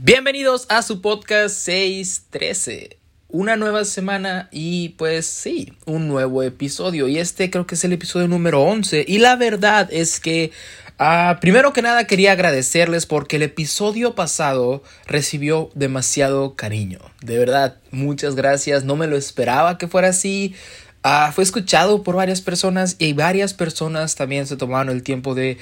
Bienvenidos a su podcast 613. Una nueva semana y pues sí, un nuevo episodio. Y este creo que es el episodio número 11. Y la verdad es que ah, primero que nada quería agradecerles porque el episodio pasado recibió demasiado cariño. De verdad, muchas gracias. No me lo esperaba que fuera así. Ah, fue escuchado por varias personas y varias personas también se tomaron el tiempo de,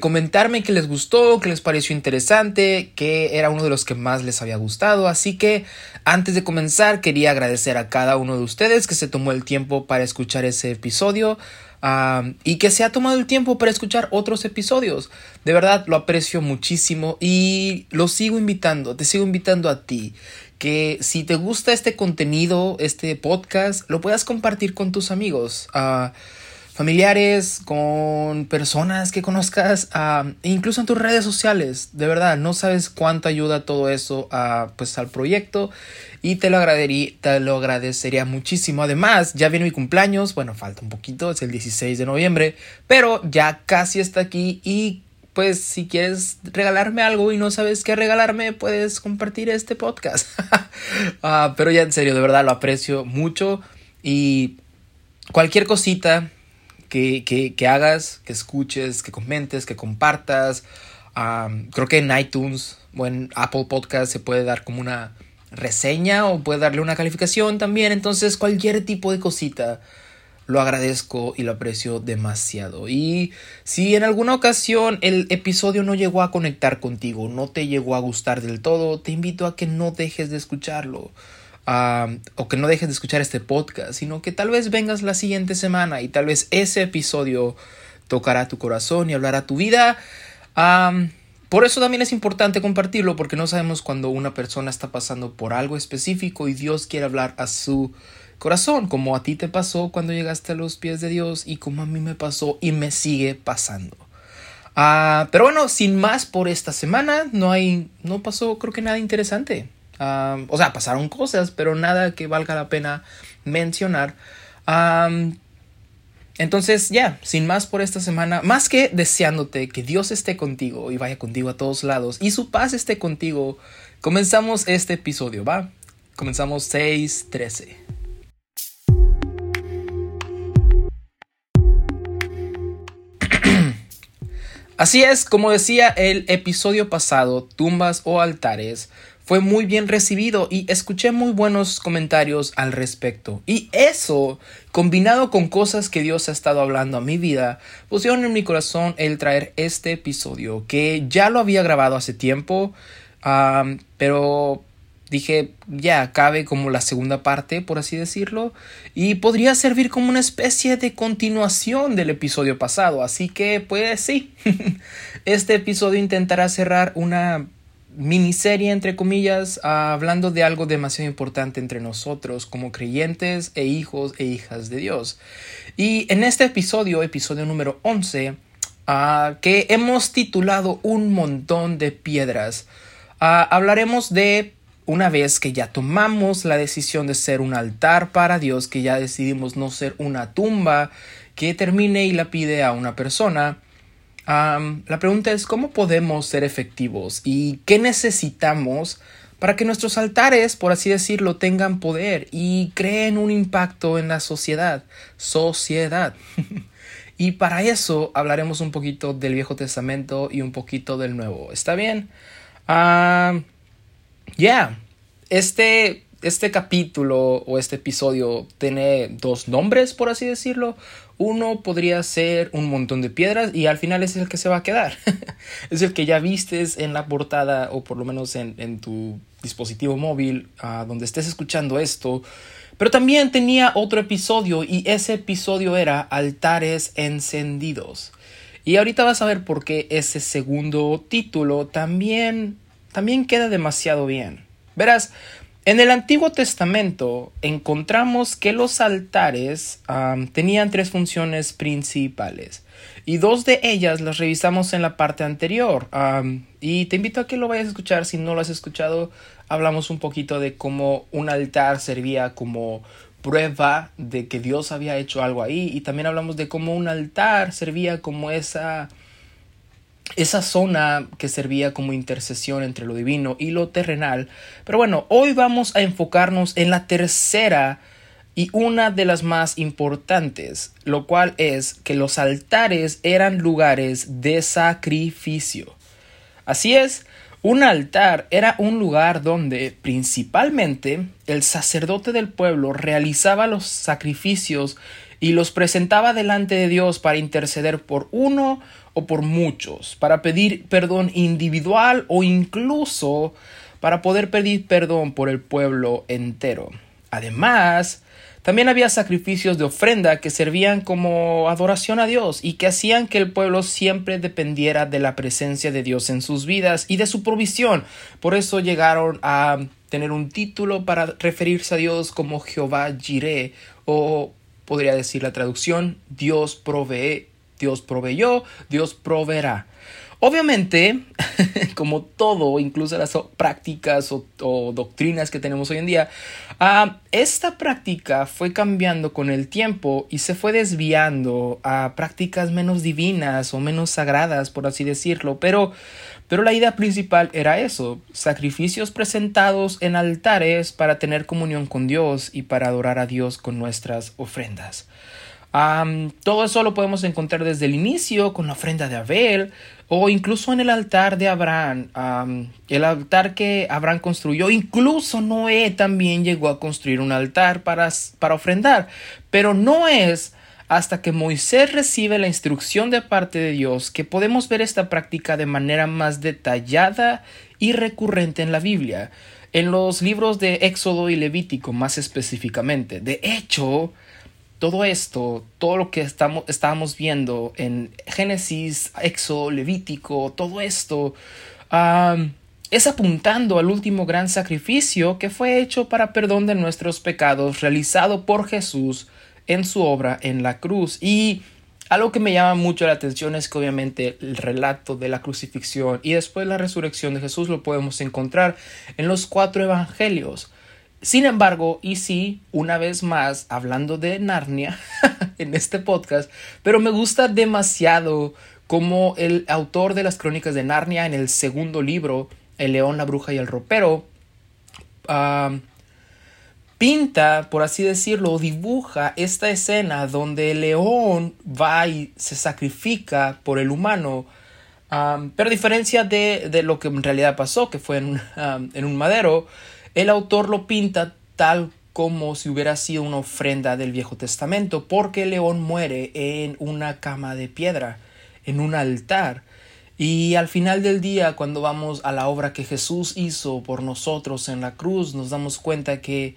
comentarme que les gustó, que les pareció interesante, que era uno de los que más les había gustado. Así que antes de comenzar quería agradecer a cada uno de ustedes que se tomó el tiempo para escuchar ese episodio. Uh, y que se ha tomado el tiempo para escuchar otros episodios. De verdad lo aprecio muchísimo y lo sigo invitando, te sigo invitando a ti que si te gusta este contenido, este podcast, lo puedas compartir con tus amigos, familiares, con personas que conozcas, uh, incluso en tus redes sociales. De verdad, no sabes cuánto ayuda todo eso uh, pues, al proyecto y te lo, agradecería, te lo agradecería muchísimo. Además, ya viene mi cumpleaños, bueno, falta un poquito, es el 16 de noviembre, pero ya casi está aquí y pues si quieres regalarme algo y no sabes qué regalarme, puedes compartir este podcast. uh, pero ya en serio, de verdad lo aprecio mucho. Y cualquier cosita que, que, hagas, que escuches, que comentes, que compartas. Creo que en iTunes o en Apple Podcast se puede dar como una reseña o puede darle una calificación también. Entonces cualquier tipo de cosita lo agradezco y lo aprecio demasiado. Y si en alguna ocasión el episodio no llegó a conectar contigo, no te llegó a gustar del todo, te invito a que no dejes de escucharlo. O que no dejes de escuchar este podcast, sino que tal vez vengas la siguiente semana y tal vez ese episodio tocará tu corazón y hablará tu vida. Por eso también es importante compartirlo, porque no sabemos cuando una persona está pasando por algo específico y Dios quiere hablar a su corazón, como a ti te pasó cuando llegaste a los pies de Dios y como a mí me pasó y me sigue pasando. Uh, pero bueno, sin más por esta semana, no hay, no pasó creo que nada interesante. Uh, o sea, pasaron cosas, pero nada que valga la pena mencionar. Um, entonces, ya, sin más por esta semana, más que deseándote que Dios esté contigo y vaya contigo a todos lados y su paz esté contigo, comenzamos este episodio, ¿va? Comenzamos 6.13. Así es, como decía el episodio pasado, tumbas o altares, fue muy bien recibido y escuché muy buenos comentarios al respecto. Y eso, combinado con cosas que Dios ha estado hablando a mi vida, pusieron en mi corazón el traer este episodio, que ya lo había grabado hace tiempo, pero dije, ya cabe como la segunda parte, por así decirlo, y podría servir como una especie de continuación del episodio pasado. Así que, pues sí, este episodio intentará cerrar una miniserie, entre comillas, hablando de algo demasiado importante entre nosotros como creyentes e hijos e hijas de Dios. Y en este episodio, episodio número 11, uh, que hemos titulado Un montón de piedras, uh, hablaremos de una vez que ya tomamos la decisión de ser un altar para Dios, que ya decidimos no ser una tumba que termine y la pide a una persona, la pregunta es cómo podemos ser efectivos y qué necesitamos para que nuestros altares, por así decirlo, tengan poder y creen un impacto en la sociedad. Sociedad. y para eso hablaremos un poquito del Viejo Testamento y un poquito del Nuevo. ¿Está bien? Ya, este, este capítulo o este episodio tiene dos nombres, por así decirlo. Uno podría ser un montón de piedras y al final es el que se va a quedar. es el que ya vistes en la portada o por lo menos en, en tu dispositivo móvil uh, donde estés escuchando esto. Pero también tenía otro episodio y ese episodio era altares encendidos. Y ahorita vas a ver por qué ese segundo título también también queda demasiado bien. Verás, en el Antiguo Testamento encontramos que los altares tenían tres funciones principales y dos de ellas las revisamos en la parte anterior. Y te invito a que lo vayas a escuchar. Si no lo has escuchado, hablamos un poquito de cómo un altar servía como prueba de que Dios había hecho algo ahí y también hablamos de cómo un altar servía como esa esa zona que servía como intercesión entre lo divino y lo terrenal. Pero bueno, hoy vamos a enfocarnos en la tercera y una de las más importantes, lo cual es que los altares eran lugares de sacrificio. Así es, un altar era un lugar donde principalmente el sacerdote del pueblo realizaba los sacrificios y los presentaba delante de Dios para interceder por uno o por muchos, para pedir perdón individual o incluso para poder pedir perdón por el pueblo entero. Además, también había sacrificios de ofrenda que servían como adoración a Dios y que hacían que el pueblo siempre dependiera de la presencia de Dios en sus vidas y de su provisión. Por eso llegaron a tener un título para referirse a Dios como Jehová Jireh o podría decir la traducción Dios provee, Dios proveyó, Dios proveerá. Obviamente, como todo, incluso las prácticas o, doctrinas que tenemos hoy en día, ah, esta práctica fue cambiando con el tiempo y se fue desviando a prácticas menos divinas o menos sagradas, por así decirlo. Pero, pero la idea principal era eso, sacrificios presentados en altares para tener comunión con Dios y para adorar a Dios con nuestras ofrendas todo eso lo podemos encontrar desde el inicio con la ofrenda de Abel o incluso en el altar de Abraham, el altar que Abraham construyó. Incluso Noé también llegó a construir un altar para, para ofrendar, pero no es hasta que Moisés recibe la instrucción de parte de Dios que podemos ver esta práctica de manera más detallada y recurrente en la Biblia, en los libros de Éxodo y Levítico más específicamente. De hecho, todo esto, todo lo que estamos, estábamos viendo en Génesis, Éxodo, Levítico, todo esto, es apuntando al último gran sacrificio que fue hecho para perdón de nuestros pecados, realizado por Jesús en su obra en la cruz. Y algo que me llama mucho la atención es que obviamente el relato de la crucifixión y después la resurrección de Jesús lo podemos encontrar en los cuatro evangelios. Sin embargo, y sí, una vez más, hablando de Narnia en este podcast, pero me gusta demasiado como el autor de las crónicas de Narnia en el segundo libro, El león, la bruja y el ropero, pinta, por así decirlo, dibuja esta escena donde el león va y se sacrifica por el humano, pero a diferencia de, de, lo que en realidad pasó, que fue en, en un madero, el autor lo pinta tal como si hubiera sido una ofrenda del Viejo Testamento, porque el león muere en una cama de piedra, en un altar. Y al final del día, cuando vamos a la obra que Jesús hizo por nosotros en la cruz, nos damos cuenta que,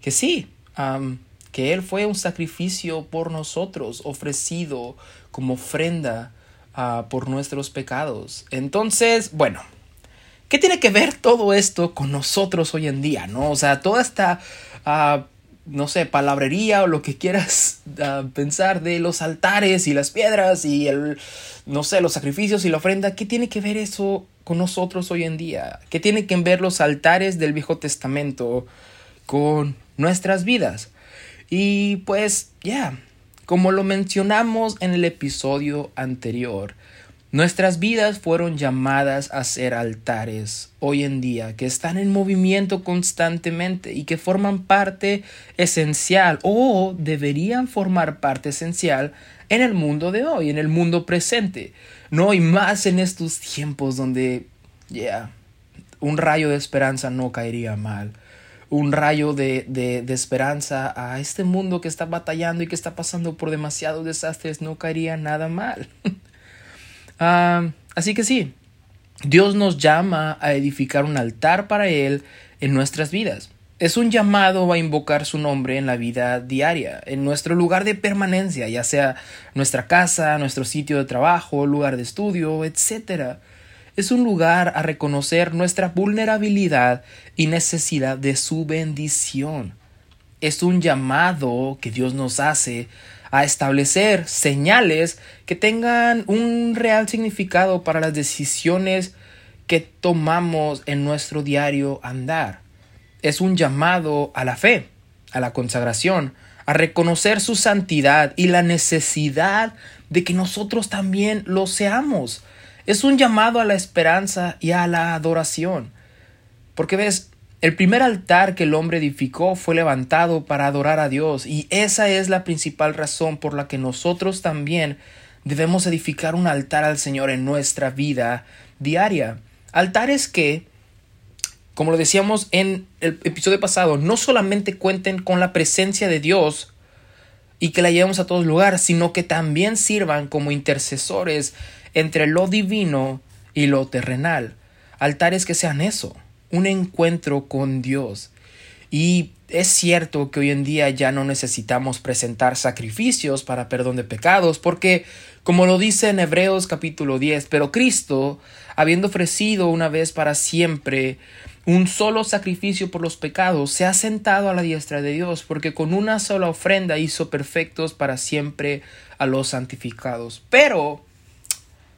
que sí, que Él fue un sacrificio por nosotros, ofrecido como ofrenda ah, por nuestros pecados. Entonces, bueno, ¿Qué tiene que ver todo esto con nosotros hoy en día? ¿no? O sea, toda esta, ah, no sé, palabrería o lo que quieras ah, pensar de los altares y las piedras y el, no sé, los sacrificios y la ofrenda, ¿qué tiene que ver eso con nosotros hoy en día? ¿Qué tiene que ver los altares del Viejo Testamento con nuestras vidas? Y pues, ya, como lo mencionamos en el episodio anterior, Nuestras vidas fueron llamadas a ser altares hoy en día, que están en movimiento constantemente y que forman parte esencial o deberían formar parte esencial en el mundo de hoy, en el mundo presente. No, y más en estos tiempos donde, ya, un rayo de esperanza no caería mal. Un rayo de, de, de esperanza a este mundo que está batallando y que está pasando por demasiados desastres no caería nada mal. Así que sí, Dios nos llama a edificar un altar para Él en nuestras vidas. Es un llamado a invocar su nombre en la vida diaria, en nuestro lugar de permanencia, ya sea nuestra casa, nuestro sitio de trabajo, lugar de estudio, etc. Es un lugar a reconocer nuestra vulnerabilidad y necesidad de su bendición. Es un llamado que Dios nos hace a establecer señales que tengan un real significado para las decisiones que tomamos en nuestro diario andar. Es un llamado a la fe, a la consagración, a reconocer su santidad y la necesidad de que nosotros también lo seamos. Es un llamado a la esperanza y a la adoración. Porque ves, el primer altar que el hombre edificó fue levantado para adorar a Dios y esa es la principal razón por la que nosotros también debemos edificar un altar al Señor en nuestra vida diaria. Altares que, como lo decíamos en el episodio pasado, no solamente cuenten con la presencia de Dios y que la llevemos a todos lugares, sino que también sirvan como intercesores entre lo divino y lo terrenal. Altares que sean eso, un encuentro con Dios. Y es cierto que hoy en día ya no necesitamos presentar sacrificios para perdón de pecados, porque, como lo dice en Hebreos capítulo 10, pero Cristo, habiendo ofrecido una vez para siempre un solo sacrificio por los pecados, se ha sentado a la diestra de Dios, porque con una sola ofrenda hizo perfectos para siempre a los santificados. Pero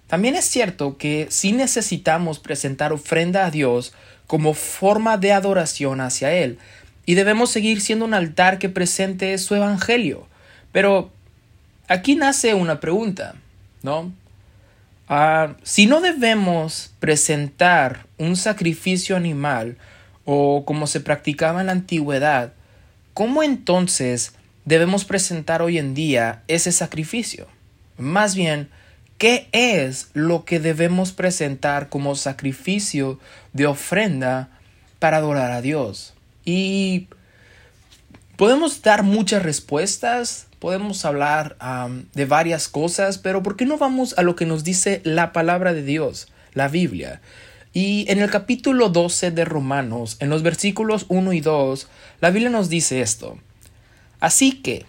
también es cierto que si necesitamos presentar ofrenda a Dios como forma de adoración hacia Él, y debemos seguir siendo un altar que presente su evangelio. Pero aquí nace una pregunta, ¿no? Ah, si no debemos presentar un sacrificio animal o como se practicaba en la antigüedad, ¿cómo entonces debemos presentar hoy en día ese sacrificio? Más bien, ¿Qué es lo que debemos presentar como sacrificio de ofrenda para adorar a Dios? Y podemos dar muchas respuestas, podemos hablar de varias cosas, pero ¿por qué no vamos a lo que nos dice la palabra de Dios, la Biblia? Y en el capítulo 12 de Romanos, en los versículos 1 y 2, la Biblia nos dice esto. Así que,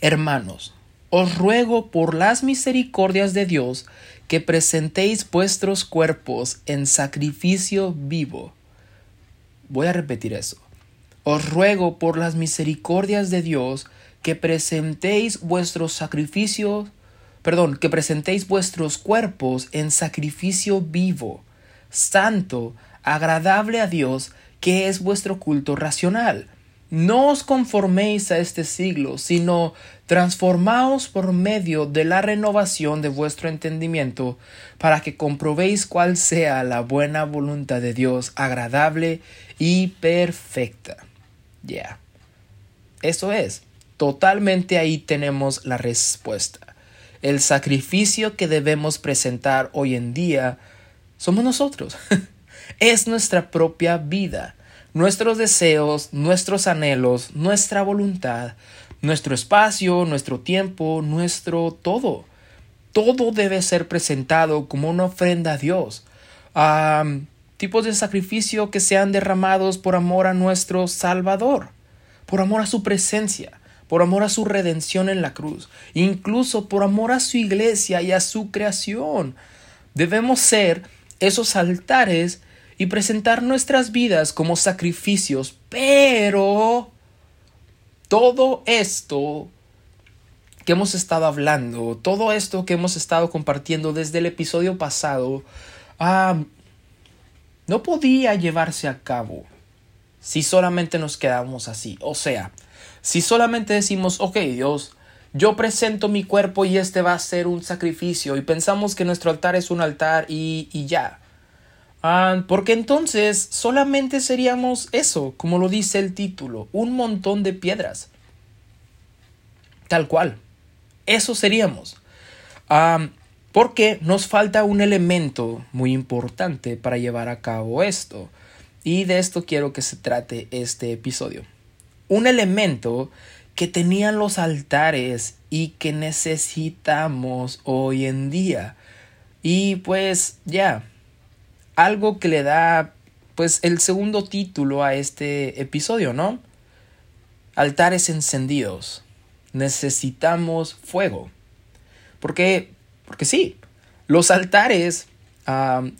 hermanos, os ruego por las misericordias de Dios que presentéis vuestros cuerpos en sacrificio vivo. Voy a repetir eso. Os ruego por las misericordias de Dios que presentéis vuestros sacrificios, perdón, que presentéis vuestros cuerpos en sacrificio vivo, santo, agradable a Dios, que es vuestro culto racional. No os conforméis a este siglo, sino transformaos por medio de la renovación de vuestro entendimiento, para que comprobéis cuál sea la buena voluntad de Dios, agradable y perfecta. Ya. Eso es. Totalmente ahí tenemos la respuesta. El sacrificio que debemos presentar hoy en día somos nosotros. es nuestra propia vida nuestros deseos, nuestros anhelos, nuestra voluntad, nuestro espacio, nuestro tiempo, nuestro todo. Todo debe ser presentado como una ofrenda a Dios. tipos de sacrificio que sean derramados por amor a nuestro Salvador, por amor a su presencia, por amor a su redención en la cruz, incluso por amor a su iglesia y a su creación. Debemos ser esos altares y presentar nuestras vidas como sacrificios, pero todo esto que hemos estado hablando, todo esto que hemos estado compartiendo desde el episodio pasado, ah, no podía llevarse a cabo si solamente nos quedamos así. O sea, si solamente decimos, ok Dios, yo presento mi cuerpo y este va a ser un sacrificio y pensamos que nuestro altar es un altar y, y ya. Ah, porque entonces solamente seríamos eso, como lo dice el título, un montón de piedras. Tal cual. Eso seríamos. Ah, porque nos falta un elemento muy importante para llevar a cabo esto. Y de esto quiero que se trate este episodio. Un elemento que tenían los altares y que necesitamos hoy en día. Y pues ya, algo que le da pues el segundo título a este episodio, ¿no? Altares encendidos. Necesitamos fuego. Porque, porque sí, los altares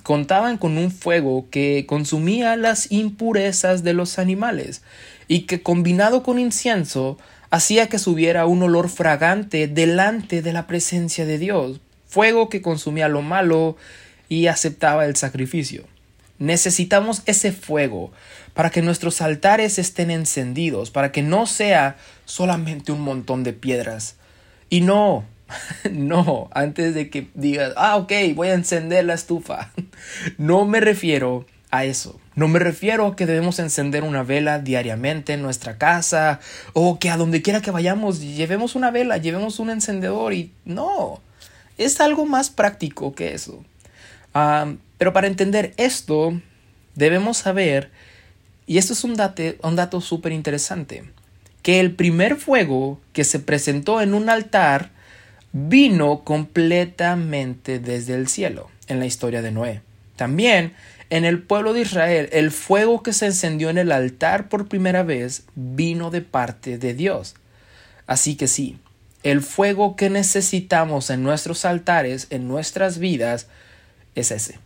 contaban con un fuego que consumía las impurezas de los animales y que combinado con incienso hacía que subiera un olor fragante delante de la presencia de Dios. Fuego que consumía lo malo y aceptaba el sacrificio. Necesitamos ese fuego para que nuestros altares estén encendidos, para que no sea solamente un montón de piedras. Y no, no, antes de que digas, ah, ok, voy a encender la estufa. no me refiero a eso. No me refiero a que debemos encender una vela diariamente en nuestra casa o que a donde quiera que vayamos llevemos una vela, llevemos un encendedor y no, es algo más práctico que eso. Ah, pero para entender esto debemos saber, y esto es un, un dato súper interesante, que el primer fuego que se presentó en un altar vino completamente desde el cielo en la historia de Noé. También en el pueblo de Israel, el fuego que se encendió en el altar por primera vez vino de parte de Dios. Así que sí, el fuego que necesitamos en nuestros altares, en nuestras vidas, es ese,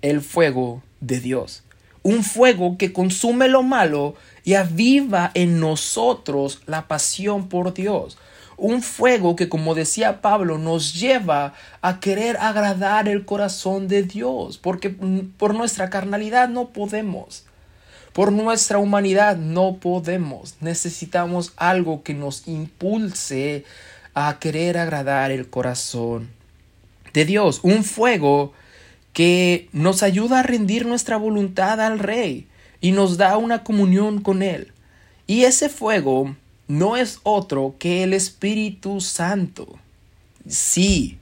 el fuego de Dios. Un fuego que consume lo malo y aviva en nosotros la pasión por Dios un fuego que, como decía Pablo, nos lleva a querer agradar el corazón de Dios, porque por nuestra carnalidad no podemos. Por nuestra humanidad no podemos. Necesitamos algo que nos impulse a querer agradar el corazón de Dios. Un fuego que nos ayuda a rendir nuestra voluntad al Rey y nos da una comunión con Él. Y ese fuego no es otro que el Espíritu Santo. Sí,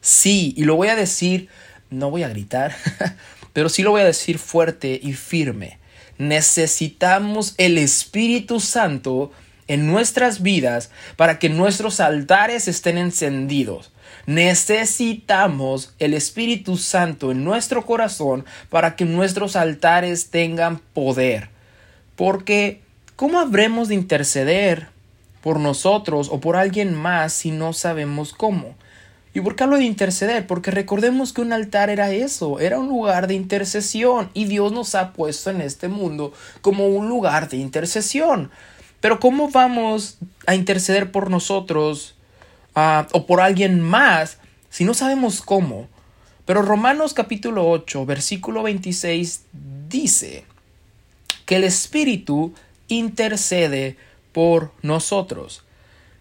sí, y lo voy a decir, no voy a gritar, pero sí lo voy a decir fuerte y firme. Necesitamos el Espíritu Santo en nuestras vidas para que nuestros altares estén encendidos. Necesitamos el Espíritu Santo en nuestro corazón para que nuestros altares tengan poder. Porque ¿Cómo habremos de interceder por nosotros o por alguien más si no sabemos cómo? ¿Y por qué hablo de interceder? Porque recordemos que un altar era eso, era un lugar de intercesión y Dios nos ha puesto en este mundo como un lugar de intercesión. Pero ¿cómo vamos a interceder por nosotros ah, o por alguien más si no sabemos cómo? Pero Romanos capítulo 8, versículo 26 dice que el Espíritu intercede por nosotros.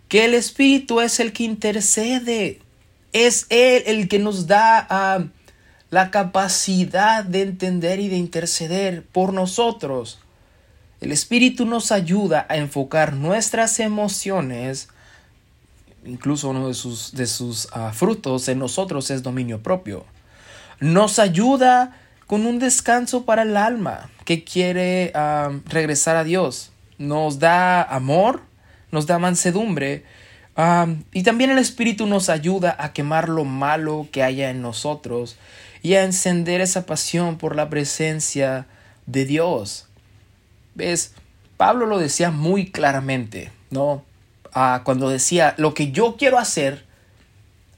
Que el Espíritu es el que intercede. Es Él el que nos da ah, la capacidad de entender y de interceder por nosotros. El Espíritu nos ayuda a enfocar nuestras emociones, incluso uno de sus, de sus ah, frutos en nosotros es dominio propio. Nos ayuda con un descanso para el alma que quiere ah, regresar a Dios. Nos da amor, nos da mansedumbre ah, y también el Espíritu nos ayuda a quemar lo malo que haya en nosotros y a encender esa pasión por la presencia de Dios. ¿Ves? Pablo lo decía muy claramente, ¿no? Ah, cuando decía, lo que yo quiero hacer,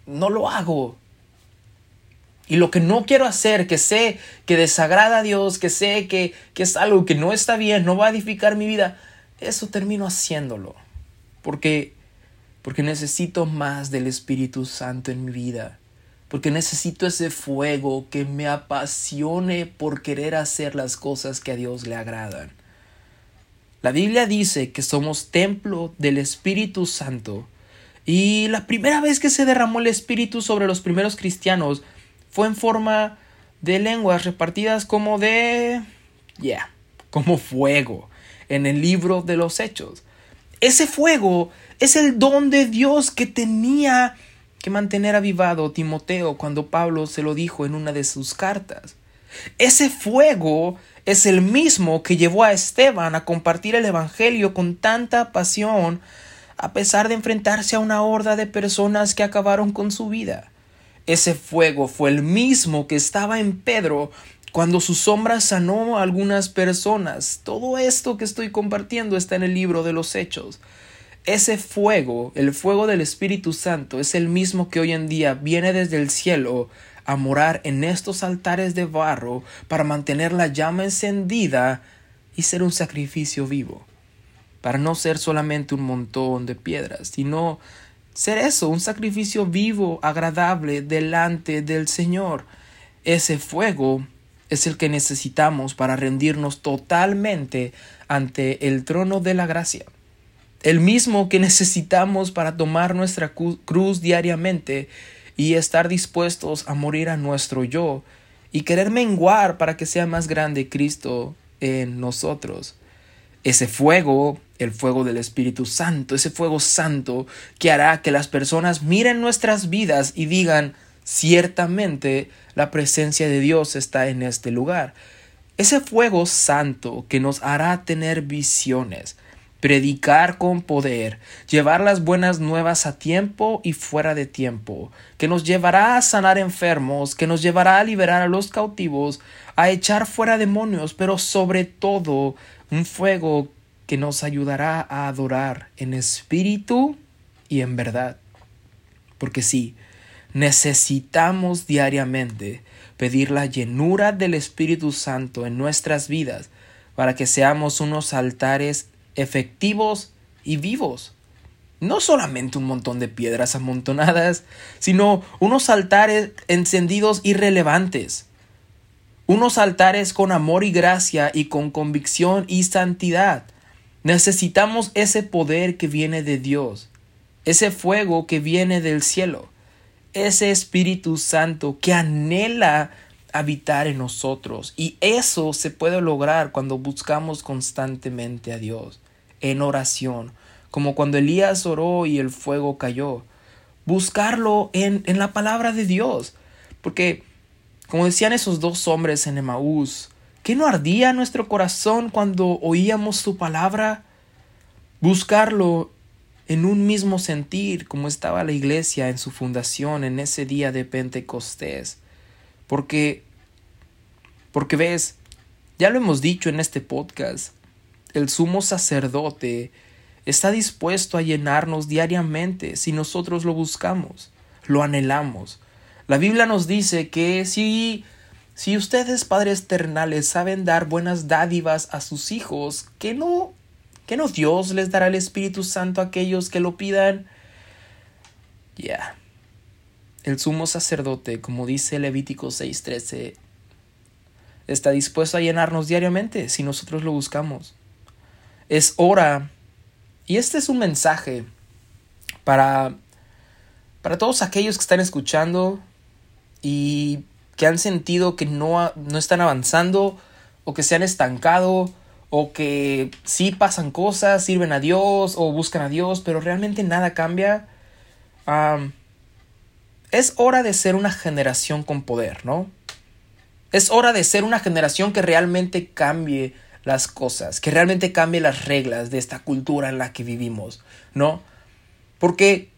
no lo hago, y lo que no quiero hacer, que sé que desagrada a Dios, que sé que, que es algo que no está bien, no va a edificar mi vida, eso termino haciéndolo. Porque, porque necesito más del Espíritu Santo en mi vida. Porque necesito ese fuego que me apasione por querer hacer las cosas que a Dios le agradan. La Biblia dice que somos templo del Espíritu Santo. Y la primera vez que se derramó el Espíritu sobre los primeros cristianos fue en forma de lenguas repartidas como de... yeah, como fuego en el libro de los hechos. Ese fuego es el don de Dios que tenía que mantener avivado Timoteo cuando Pablo se lo dijo en una de sus cartas. Ese fuego es el mismo que llevó a Esteban a compartir el Evangelio con tanta pasión a pesar de enfrentarse a una horda de personas que acabaron con su vida. Ese fuego fue el mismo que estaba en Pedro cuando su sombra sanó a algunas personas. Todo esto que estoy compartiendo está en el libro de los Hechos. Ese fuego, el fuego del Espíritu Santo, es el mismo que hoy en día viene desde el cielo a morar en estos altares de barro para mantener la llama encendida y ser un sacrificio vivo, para no ser solamente un montón de piedras, sino ser eso, un sacrificio vivo, agradable delante del Señor. Ese fuego es el que necesitamos para rendirnos totalmente ante el trono de la gracia. el mismo que necesitamos para tomar nuestra cruz diariamente y estar dispuestos a morir a nuestro yo y querer menguar para que sea más grande Cristo en nosotros. Ese fuego, el fuego del Espíritu Santo, ese fuego santo que hará que las personas miren nuestras vidas y digan, ciertamente la presencia de Dios está en este lugar. Ese fuego santo que nos hará tener visiones, predicar con poder, llevar las buenas nuevas a tiempo y fuera de tiempo, que nos llevará a sanar enfermos, que nos llevará a liberar a los cautivos, a echar fuera demonios, pero sobre todo un fuego que nos ayudará a adorar en espíritu y en verdad. Porque sí, necesitamos diariamente pedir la llenura del Espíritu Santo en nuestras vidas para que seamos unos altares efectivos y vivos. No solamente un montón de piedras amontonadas, sino unos altares encendidos y relevantes. Unos altares con amor y gracia y con convicción y santidad. Necesitamos ese poder que viene de Dios, ese fuego que viene del cielo, ese Espíritu Santo que anhela habitar en nosotros. Y eso se puede lograr cuando buscamos constantemente a Dios en oración, como cuando Elías oró y el fuego cayó. Buscarlo en, en la palabra de Dios, porque, como decían esos dos hombres en Emaús, ¿qué no ardía nuestro corazón cuando oíamos su palabra? Buscarlo en un mismo sentir, como estaba la iglesia en su fundación en ese día de Pentecostés. Porque, porque ves, ya lo hemos dicho en este podcast, el sumo sacerdote está dispuesto a llenarnos diariamente si nosotros lo buscamos, lo anhelamos. La Biblia nos dice que si si ustedes padres ternales saben dar buenas dádivas a sus hijos, que no que no Dios les dará el Espíritu Santo a aquellos que lo pidan. Ya. El sumo sacerdote, como dice Levítico 6:13, está dispuesto a llenarnos diariamente si nosotros lo buscamos es hora, y este es un mensaje para, para todos aquellos que están escuchando y que han sentido que no, no están avanzando o que se han estancado o que sí pasan cosas, sirven a Dios o buscan a Dios, pero realmente nada cambia. es hora de ser una generación con poder, ¿no? Es hora de ser una generación que realmente cambie las cosas, que realmente cambie las reglas de esta cultura en la que vivimos, ¿no? Porque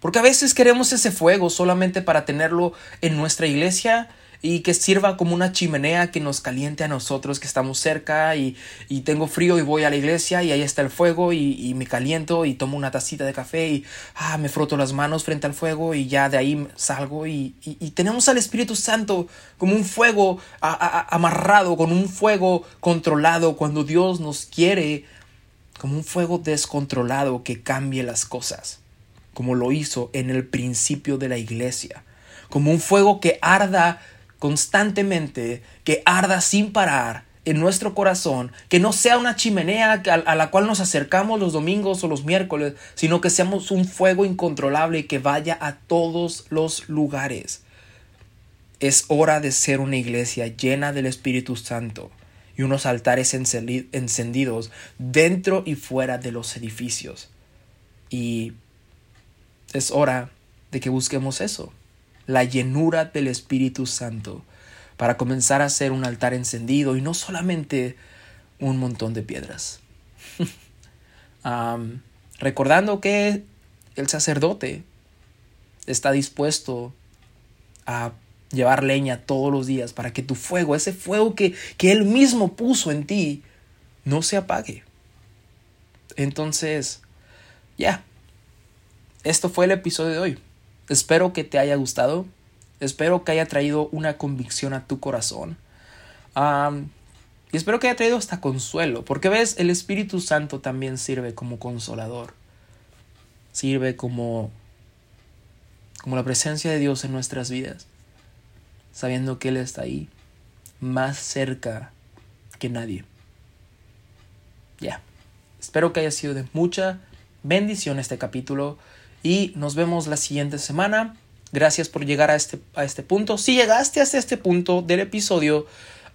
porque a veces queremos ese fuego solamente para tenerlo en nuestra iglesia y que sirva como una chimenea que nos caliente a nosotros que estamos cerca y, tengo frío y voy a la iglesia y ahí está el fuego y, me caliento y tomo una tacita de café y ah, me froto las manos frente al fuego y ya de ahí salgo y, tenemos al Espíritu Santo como un fuego amarrado, con un fuego controlado cuando Dios nos quiere, como un fuego descontrolado que cambie las cosas, como lo hizo en el principio de la iglesia, como un fuego que arda constantemente, que arda sin parar en nuestro corazón, que no sea una chimenea a, la cual nos acercamos los domingos o los miércoles, sino que seamos un fuego incontrolable que vaya a todos los lugares. Es hora de ser una iglesia llena del Espíritu Santo y unos altares encendidos dentro y fuera de los edificios. Y es hora de que busquemos eso la llenura del Espíritu Santo para comenzar a hacer un altar encendido y no solamente un montón de piedras. recordando que el sacerdote está dispuesto a llevar leña todos los días para que tu fuego, ese fuego que, que él mismo puso en ti, no se apague. Entonces, ya, esto fue el episodio de hoy. Espero que te haya gustado. Espero que haya traído una convicción a tu corazón. y espero que haya traído hasta consuelo. Porque ves, el Espíritu Santo también sirve como consolador. Sirve como, como la presencia de Dios en nuestras vidas. Sabiendo que Él está ahí. Más cerca que nadie. Ya. Espero que haya sido de mucha bendición este capítulo y nos vemos la siguiente semana. Gracias por llegar a este, a este punto. Si llegaste hasta este punto del episodio,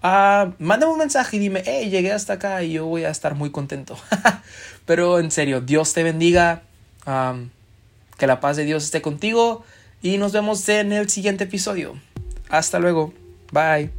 uh, mándame un mensaje y dime, hey, llegué hasta acá y yo voy a estar muy contento. Pero en serio, Dios te bendiga. Que la paz de Dios esté contigo y nos vemos en el siguiente episodio. Hasta luego. Bye.